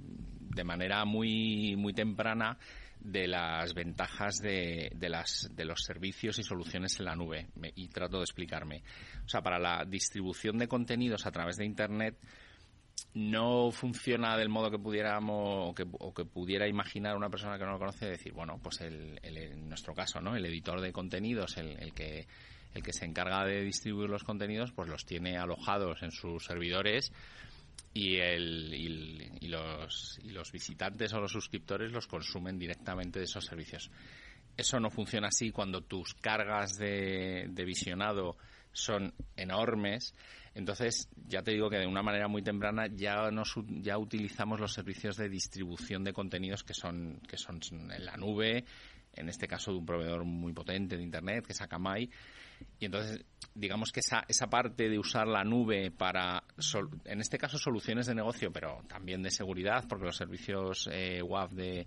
de manera muy, muy temprana de las ventajas de, de, las, de los servicios y soluciones en la nube. y trato de explicarme. O sea, para la distribución de contenidos a través de Internet, no funciona del modo que pudiéramos o que, pudiera imaginar una persona que no lo conoce decir bueno pues el, en nuestro caso no el editor de contenidos el, que el que se encarga de distribuir los contenidos pues los tiene alojados en sus servidores y, el, y, los, y los visitantes o los suscriptores los consumen directamente de esos servicios. Eso no funciona así cuando tus cargas de, de visionado son enormes entonces, ya te digo que de una manera muy temprana ya nos, ya utilizamos los servicios de distribución de contenidos que son que son en la nube, en este caso de un proveedor muy potente de internet que es Akamai. Y entonces, digamos que esa, esa parte de usar la nube para, en este caso, soluciones de negocio, pero también de seguridad, porque los servicios eh, WAF de,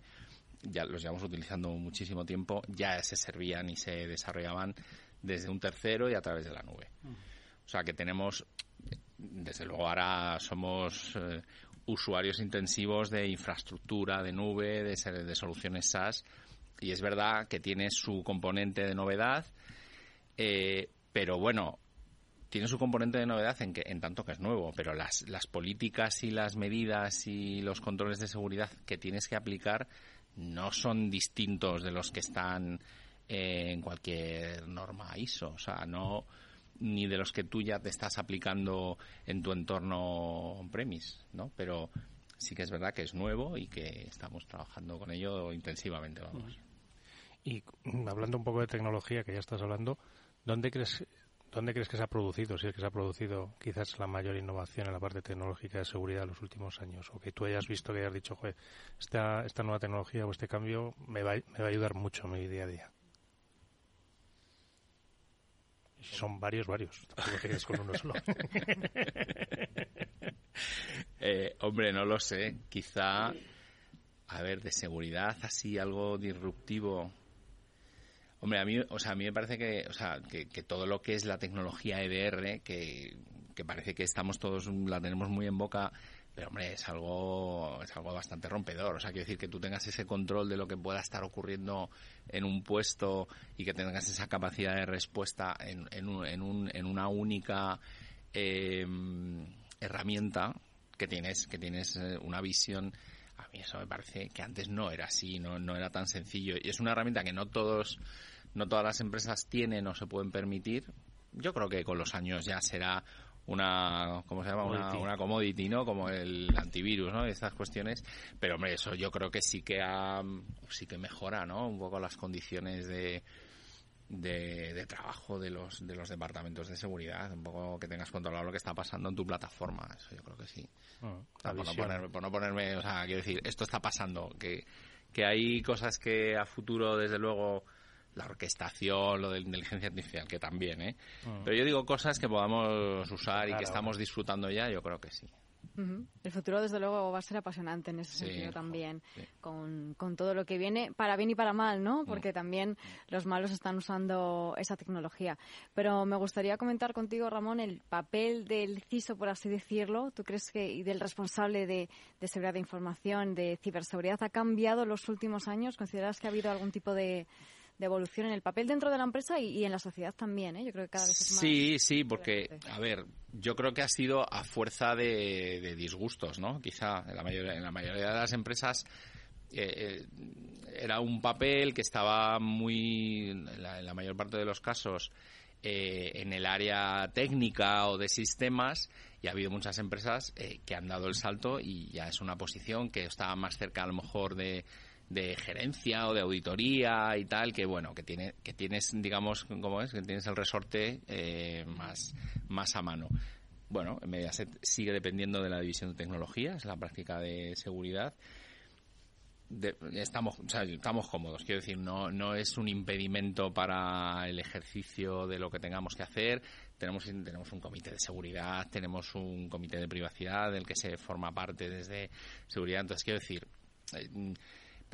ya los llevamos utilizando muchísimo tiempo, ya se servían y se desarrollaban desde un tercero y a través de la nube. O sea que tenemos, desde luego ahora somos eh, usuarios intensivos de infraestructura, de nube, de, de soluciones SaaS. Y es verdad que tiene su componente de novedad, eh, pero bueno, tiene su componente de novedad en, que, en tanto que es nuevo, pero las, las políticas y las medidas y los controles de seguridad que tienes que aplicar no son distintos de los que están en cualquier norma ISO. O sea, no, ni de los que tú ya te estás aplicando en tu entorno on-premise, ¿no? Pero sí que es verdad que es nuevo y que estamos trabajando con ello intensivamente, vamos. Y hablando un poco de tecnología, que ya estás hablando, ¿dónde crees, dónde crees que se ha producido, si es que se ha producido quizás la mayor innovación en la parte tecnológica de seguridad en los últimos años? O que tú hayas visto que hayas dicho, joder, esta, esta nueva tecnología o este cambio me va, me va a ayudar mucho en mi día a día. Son varios, varios. con uno solo. Eh, hombre, no lo sé. Quizá, a ver, de seguridad, así algo disruptivo. Hombre, a mí, o sea, a mí me parece que, o sea, que, todo lo que es la tecnología EDR, que, que parece que estamos todos, la tenemos muy en boca, pero hombre, es algo, es algo bastante rompedor. O sea, quiero decir que tú tengas ese control de lo que pueda estar ocurriendo en un puesto y que tengas esa capacidad de respuesta en, en, un, en, una única eh, herramienta que tienes, que tienes eh, una visión. A mí eso me parece que antes no era así, no, no era tan sencillo. Y es una herramienta que no todos, no todas las empresas tienen o se pueden permitir. Yo creo que con los años ya será una ¿cómo se llama? Una, una, commodity, ¿no? Como el antivirus, ¿no? Estas cuestiones, pero hombre, eso yo creo que sí que sí que mejora, ¿no? Un poco las condiciones de, de, trabajo de los de los departamentos de seguridad, un poco que tengas controlado lo que está pasando en tu plataforma, eso yo creo que sí. Ah, por, no ponerme, por no ponerme, o sea, quiero decir, esto está pasando, que que hay cosas que a futuro desde luego la orquestación, lo de la inteligencia artificial, que también, ¿eh? Mm. Pero yo digo cosas que podamos usar y que estamos disfrutando ya, yo creo que sí. El futuro, desde luego, va a ser apasionante en ese sentido también, con, con, todo lo que viene, para bien y para mal, ¿no? Mm. Porque también los malos están usando esa tecnología. Pero me gustaría comentar contigo, Ramón, el papel del CISO, por así decirlo. ¿Tú crees que, y del responsable de, de seguridad de información, de ciberseguridad, ha cambiado en los últimos años? ¿Consideras que ha habido algún tipo de de evolución en el papel dentro de la empresa y, en la sociedad también, ¿eh? Yo creo que cada vez es más. Sí, sí, porque, a ver, yo creo que ha sido a fuerza de, disgustos, ¿no? Quizá en la mayoría, en la mayoría de las empresas. Eh, eh, era un papel que estaba muy, en la, mayor parte de los casos, en el área técnica o de sistemas y ha habido muchas empresas que han dado el salto y ya es una posición que está más cerca a lo mejor de, de gerencia o de auditoría y tal que bueno que tiene que tienes digamos cómo es que tienes el resorte eh, más más a mano. Bueno Mediaset sigue dependiendo de la división de tecnología es la práctica de seguridad. Estamos estamos cómodos quiero decir no no es un impedimento para el ejercicio de lo que tengamos que hacer. Tenemos tenemos un comité de seguridad tenemos un comité de privacidad del que se forma parte desde seguridad. Entonces quiero decir eh,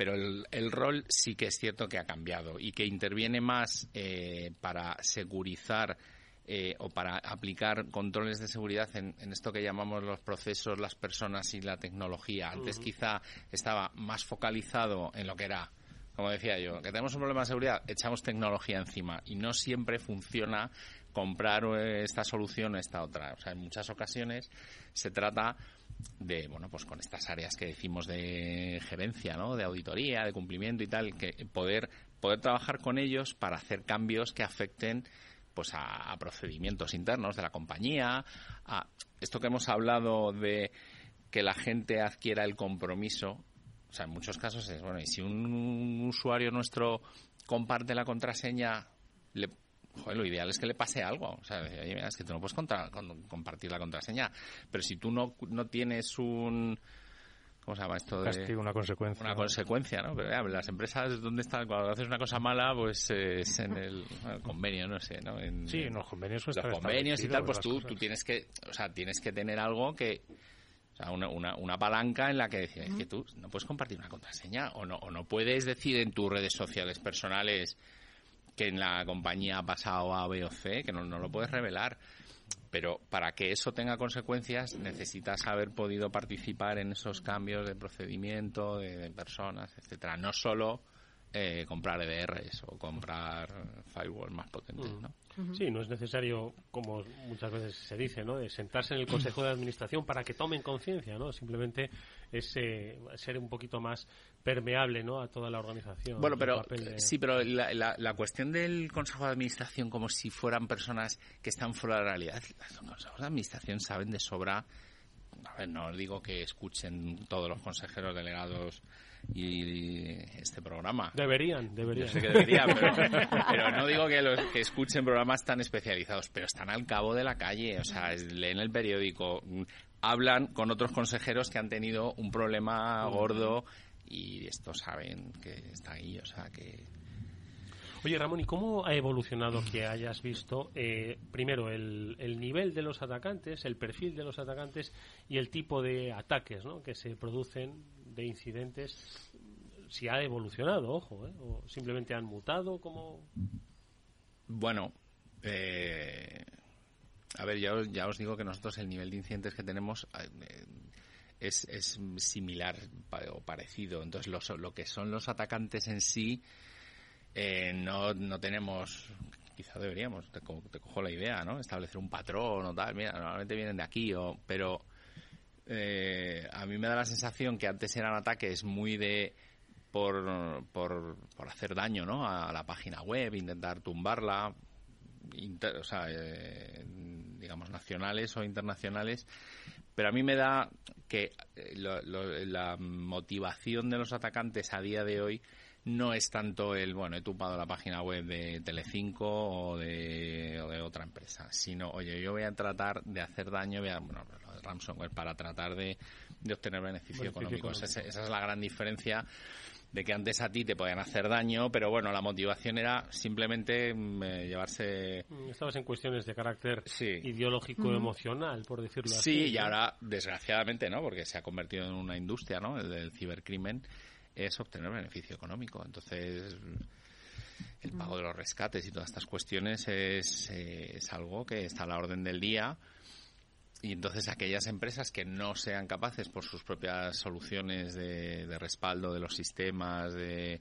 pero el, rol sí que es cierto que ha cambiado y que interviene más eh, para segurizar eh, o para aplicar controles de seguridad en, esto que llamamos los procesos, las personas y la tecnología. Antes quizá estaba más focalizado en lo que era, como decía yo, que tenemos un problema de seguridad, echamos tecnología encima y no siempre funciona comprar eh, esta solución o esta otra. O sea, en muchas ocasiones se trata de, bueno, pues con estas áreas que decimos de gerencia, ¿no? De auditoría, de cumplimiento y tal, que poder, poder trabajar con ellos para hacer cambios que afecten pues a, procedimientos internos de la compañía, a esto que hemos hablado de que la gente adquiera el compromiso, o sea, en muchos casos es, bueno, y si un usuario nuestro comparte la contraseña, le, joder, lo ideal es que le pase algo. O sea, es que tú no puedes compartir la contraseña. Pero si tú no, no tienes un... ¿Cómo se llama esto? De, una consecuencia. Una consecuencia, ¿no? Pero las empresas, ¿dónde están? Cuando haces una cosa mala, pues es en el, convenio, no sé, ¿no? En, sí, en los convenios. Los convenios y tal, pues tú, tú tienes que, o sea, tienes que tener algo que, o sea, una, una, una, palanca en la que decir, es que tú no puedes compartir una contraseña o no, o no puedes decir en tus redes sociales personales que en la compañía ha pasado A, B o C, que no, no lo puedes revelar. Pero para que eso tenga consecuencias necesitas haber podido participar en esos cambios de procedimiento, de, personas, etcétera. No solo eh, comprar EDRs o comprar firewalls más potentes. ¿no? Sí, no es necesario, como muchas veces se dice, ¿no? De sentarse en el Consejo de Administración para que tomen conciencia, ¿no? Simplemente es eh, ser un poquito más permeable, ¿no? A toda la organización. Bueno, pero sí, pero la, la, cuestión del Consejo de Administración como si fueran personas que están fuera de la realidad, los consejos de administración saben de sobra a ver, no digo que escuchen todos los consejeros delegados y este programa. Deberían, deberían. sé que deberían, pero, no digo que los que escuchen programas tan especializados, pero están al cabo de la calle, o sea, leen el periódico, hablan con otros consejeros que han tenido un problema gordo y estos saben que está ahí, o sea, que Oye, Ramón, ¿y cómo ha evolucionado que hayas visto, eh, primero, el, el, nivel de los atacantes, el perfil de los atacantes y el tipo de ataques ¿no? que se producen de incidentes si ha evolucionado, ojo, ¿eh? o simplemente han mutado, como... Bueno, eh, a ver, ya os, ya os digo que nosotros el nivel de incidentes que tenemos eh, es, es similar o parecido. Entonces, lo que son los atacantes en sí, eh, no, no tenemos quizá deberíamos, te, cojo la idea, ¿no? Establecer un patrón o tal, mira, normalmente vienen de aquí, o, pero eh, a mí me da la sensación que antes eran ataques muy de por, por, por hacer daño, ¿no? A la página web, intentar tumbarla, o sea, eh, digamos, nacionales o internacionales, pero a mí me da que eh, la motivación de los atacantes a día de hoy no es tanto el, bueno, he tumbado la página web de Telecinco o de, o de otra empresa, sino, oye, yo voy a tratar de hacer daño, voy a, bueno, lo de ransomware, para tratar de, de obtener beneficio, económico. Esa, es la gran diferencia de que antes a ti te podían hacer daño, pero bueno, la motivación era simplemente mm, eh, llevarse... Mm, estabas en cuestiones de carácter ideológico, emocional, por decirlo así. Sí, y ahora, desgraciadamente, ¿no? Porque se ha convertido en una industria, ¿no? El del cibercrimen es obtener beneficio económico. Entonces, el pago de los rescates y todas estas cuestiones es, es algo que está a la orden del día. Y entonces aquellas empresas que no sean capaces por sus propias soluciones de, respaldo de los sistemas, de,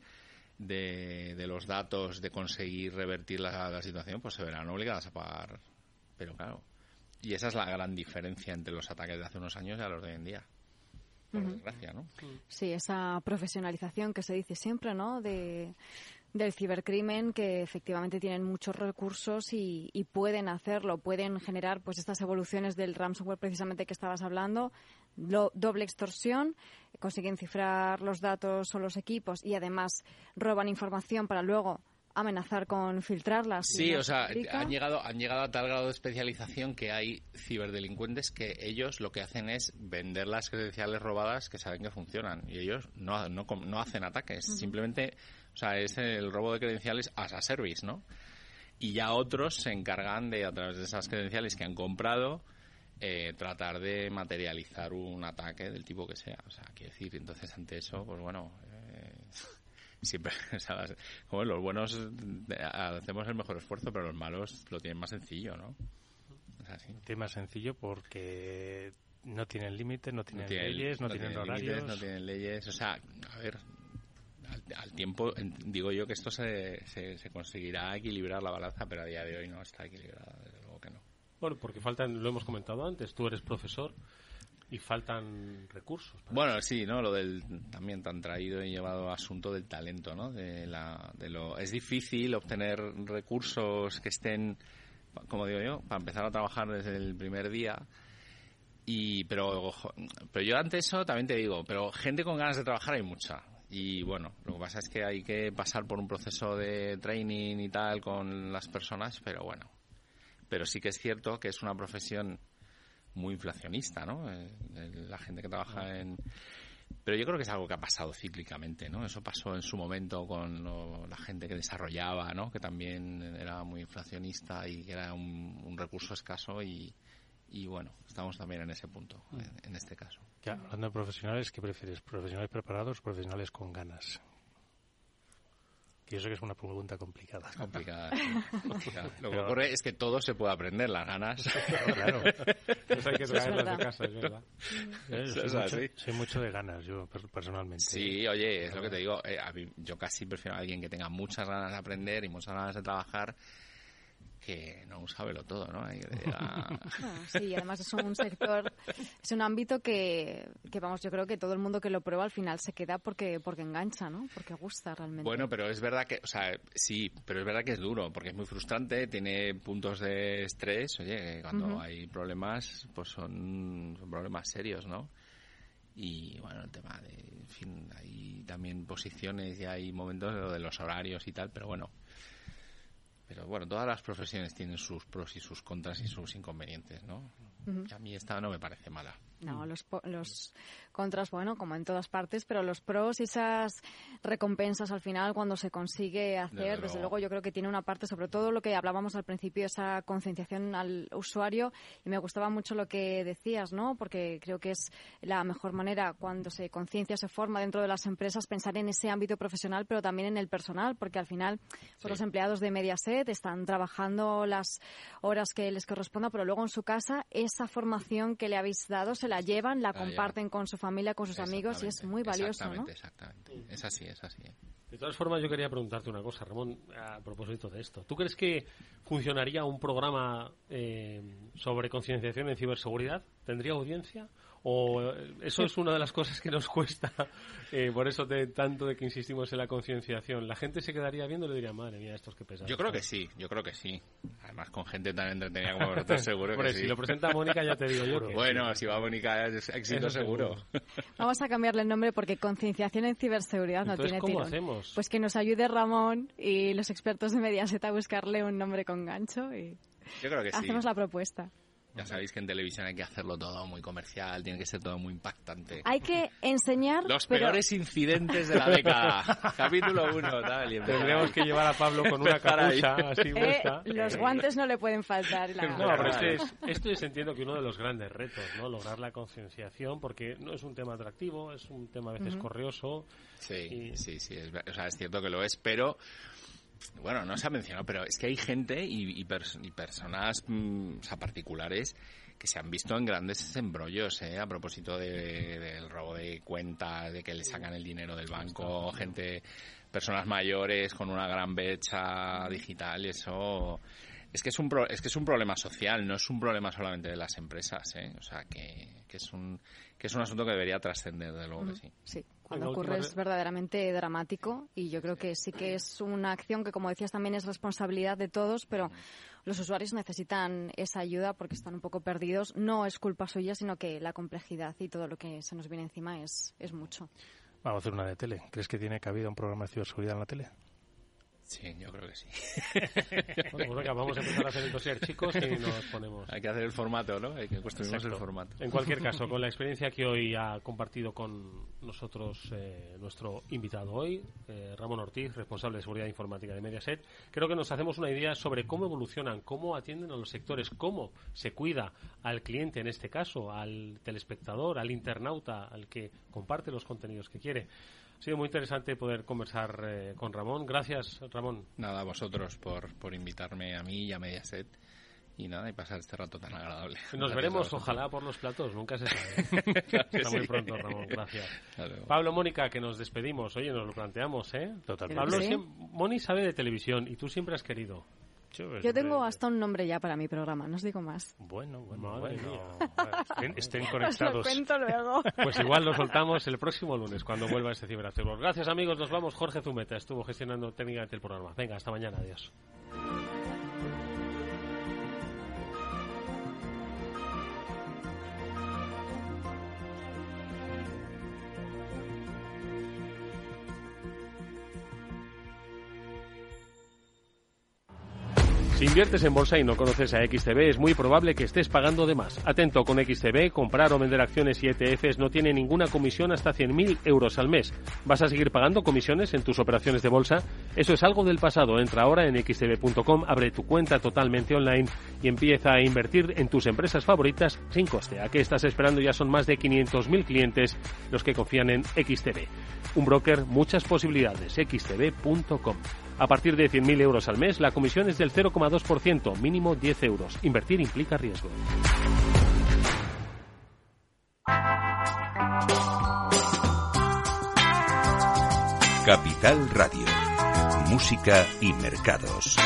de, los datos, de conseguir revertir la, la, situación, pues se verán obligadas a pagar. Pero claro, y esa es la gran diferencia entre los ataques de hace unos años y a los de hoy en día. Sí, esa profesionalización que se dice siempre, ¿no? De, del cibercrimen que efectivamente tienen muchos recursos y, pueden hacerlo, pueden generar pues estas evoluciones del ransomware precisamente que estabas hablando, doble extorsión, consiguen cifrar los datos o los equipos y además roban información para luego amenazar con filtrarlas. Sí, o sea, han llegado, han llegado a tal grado de especialización que hay ciberdelincuentes que ellos lo que hacen es vender las credenciales robadas que saben que funcionan y ellos no, no, no hacen ataques, simplemente, sea, es el robo de credenciales as a service, ¿no? Y ya otros se encargan de, a través de esas credenciales que han comprado, eh, tratar de materializar un ataque del tipo que sea. O sea, quiero decir, entonces ante eso, pues bueno, siempre, como los buenos hacemos el mejor esfuerzo, pero los malos lo tienen más sencillo, ¿no? Tiene más sencillo porque no tienen límites, no tienen leyes, no, tienen, horarios. no tienen leyes, o sea, a ver, al, tiempo, digo yo que esto se, se, conseguirá equilibrar la balanza, pero a día de hoy no está equilibrada, desde luego que no. Bueno, porque faltan, lo hemos comentado antes, tú eres profesor, y faltan recursos. Bueno, sí, ¿no? Lo del también tan traído y llevado asunto del talento, ¿no? De la, de lo, es difícil obtener recursos que estén, como digo yo, para empezar a trabajar desde el primer día. Y, pero, pero yo ante eso también te digo, pero gente con ganas de trabajar hay mucha. Y bueno, lo que pasa es que hay que pasar por un proceso de training y tal con las personas, pero bueno. Pero sí que es cierto que es una profesión muy inflacionista, ¿no? Eh, la gente que trabaja en... Pero yo creo que es algo que ha pasado cíclicamente, ¿no? Eso pasó en su momento con la gente que desarrollaba, ¿no? Que también era muy inflacionista y que era un, recurso escaso y, y, bueno, estamos también en ese punto, en, este caso. hablando de profesionales, ¿qué prefieres? ¿Profesionales preparados o profesionales con ganas? Y eso que es una pregunta complicada. Complicada. Lo que ocurre es que todo se puede aprender, las ganas. claro. Eso hay que traerlas de casa, es verdad. soy, mucho, de ganas, yo personalmente. Sí, oye, es lo que te digo. Eh, yo casi prefiero a alguien que tenga muchas ganas de aprender y muchas ganas de trabajar que no lo todo, ¿no? sí, además es un sector, es un ámbito que, que, vamos, yo creo que todo el mundo que lo prueba al final se queda porque, porque engancha, ¿no? Porque gusta realmente. Bueno, pero es verdad que, o sea, sí, pero es verdad que es duro, porque es muy frustrante, tiene puntos de estrés, oye, cuando hay problemas, pues son, son problemas serios, ¿no? Y bueno, el tema de, en fin, hay también posiciones y hay momentos de los horarios y tal, pero bueno, pero bueno, todas las profesiones tienen sus pros y sus contras y sus inconvenientes, ¿no? A mí esta no me parece mala. No, los, los contras, bueno, como en todas partes, pero los pros y esas recompensas al final cuando se consigue hacer, desde, luego. yo creo que tiene una parte, sobre todo lo que hablábamos al principio, esa concienciación al usuario, y me gustaba mucho lo que decías, ¿no? Porque creo que es la mejor manera cuando se conciencia, se forma dentro de las empresas, pensar en ese ámbito profesional, pero también en el personal, porque al final pues los empleados de Mediaset están trabajando las horas que les corresponda, pero luego en su casa esa formación que le habéis dado se la llevan, la, comparten con su familia, con sus amigos y es muy valioso, ¿no? Exactamente, es así, es así. De todas formas, yo quería preguntarte una cosa, Ramón, a propósito de esto. ¿Tú crees que funcionaría un programa eh, sobre concienciación en ciberseguridad? ¿Tendría audiencia? O eso es una de las cosas que nos cuesta eh, por eso de tanto de que insistimos en la concienciación. La gente se quedaría viendo y le diría madre mía estos que pesados yo creo que sí yo creo que sí. Además con gente tan entretenida como vosotros seguro que sí si lo presenta Mónica ya te digo yo que bueno si va Mónica es éxito seguro. vamos a cambiarle el nombre porque concienciación en ciberseguridad no tiene ¿cómo hacemos? pues que nos ayude Ramón y los expertos de Mediaset a buscarle un nombre con gancho y yo creo que hacemos la propuesta ya sabéis que en televisión hay que hacerlo todo muy comercial, tiene que ser todo muy impactante. Hay que enseñar... Los peores incidentes de la década. Capítulo 1, tal. Tendríamos que llevar a Pablo con una capucha así eh, Los guantes no le pueden faltar. La... No, pero este es, esto es, entiendo que uno de los grandes retos, ¿no? Lograr la concienciación, porque no es un tema atractivo, es un tema a veces corrioso. Sí, sí, sí. Es, o sea, es cierto que lo es, pero bueno, no se ha mencionado, pero es que hay gente y, personas mm, particulares que se han visto en grandes embrollos, ¿eh? a propósito del robo de cuentas, de que le sacan el dinero del banco, gente, personas mayores con una gran brecha digital y eso es que es un es que es un problema social, no es un problema solamente de las empresas, ¿eh? o sea que, que es un que es un asunto que debería trascender, de luego que sí. Sí, cuando ocurre es verdaderamente dramático y yo creo que sí que es una acción que, como decías, también es responsabilidad de todos, pero los usuarios necesitan esa ayuda porque están un poco perdidos. No es culpa suya, sino que la complejidad y todo lo que se nos viene encima es, es mucho. Vamos a hacer una de tele. ¿Crees que tiene cabida un programa de ciberseguridad en la tele? Sí, yo creo que sí. bueno, pues vamos a empezar a hacer el dossier, chicos, y nos ponemos. Hay que hacer el formato, ¿no? Hay que construir el formato. En cualquier caso, con la experiencia que hoy ha compartido con nosotros eh, nuestro invitado hoy, eh, Ramón Ortiz, responsable de seguridad informática de Mediaset, creo que nos hacemos una idea sobre cómo evolucionan, cómo atienden a los sectores, cómo se cuida al cliente, en este caso, al telespectador, al internauta, al que comparte los contenidos que quiere. Ha sido muy interesante poder conversar eh, con Ramón. Gracias, Ramón. Nada, a vosotros por, por invitarme a mí y a Mediaset y nada, y pasar este rato tan agradable. Nos veremos, ojalá, por los platos, nunca se sabe. Hasta muy pronto, Ramón, gracias. Pablo, Mónica, que nos despedimos. Oye, nos lo planteamos, ¿eh? Total. Pablo, Moni sabe de televisión y tú siempre has querido. Yo tengo hasta un nombre ya para mi programa, no os digo más. Bueno, bueno, bueno. Estén, conectados. Os lo cuento luego. Pues igual lo soltamos el próximo lunes cuando vuelva este Ciberactivos. Gracias amigos, nos vamos. Jorge Zumeta estuvo gestionando técnicamente el programa. Venga, hasta mañana, adiós. Si inviertes en bolsa y no conoces a XTB, es muy probable que estés pagando de más. Atento con XTB, comprar o vender acciones y ETFs no tiene ninguna comisión hasta 100.000 euros al mes. ¿Vas a seguir pagando comisiones en tus operaciones de bolsa? Eso es algo del pasado. Entra ahora en xtb.com, abre tu cuenta totalmente online y empieza a invertir en tus empresas favoritas sin coste. ¿A qué estás esperando? Ya son más de 500.000 clientes los que confían en XTB. Un broker, muchas posibilidades. xtb.com. A partir de 100.000 euros al mes, la comisión es del 0,2%, mínimo 10 euros. Invertir implica riesgo. Capital Radio. Música y mercados.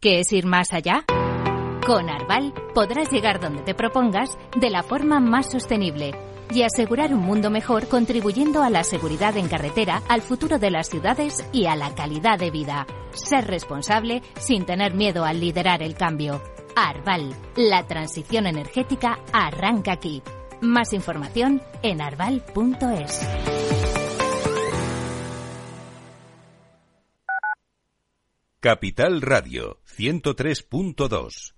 ¿Qué es ir más allá? Con Arval podrás llegar donde te propongas de la forma más sostenible y asegurar un mundo mejor contribuyendo a la seguridad en carretera, al futuro de las ciudades y a la calidad de vida. Ser responsable sin tener miedo al liderar el cambio. Arval, la transición energética arranca aquí. Más información en arval.es. Capital Radio 103.2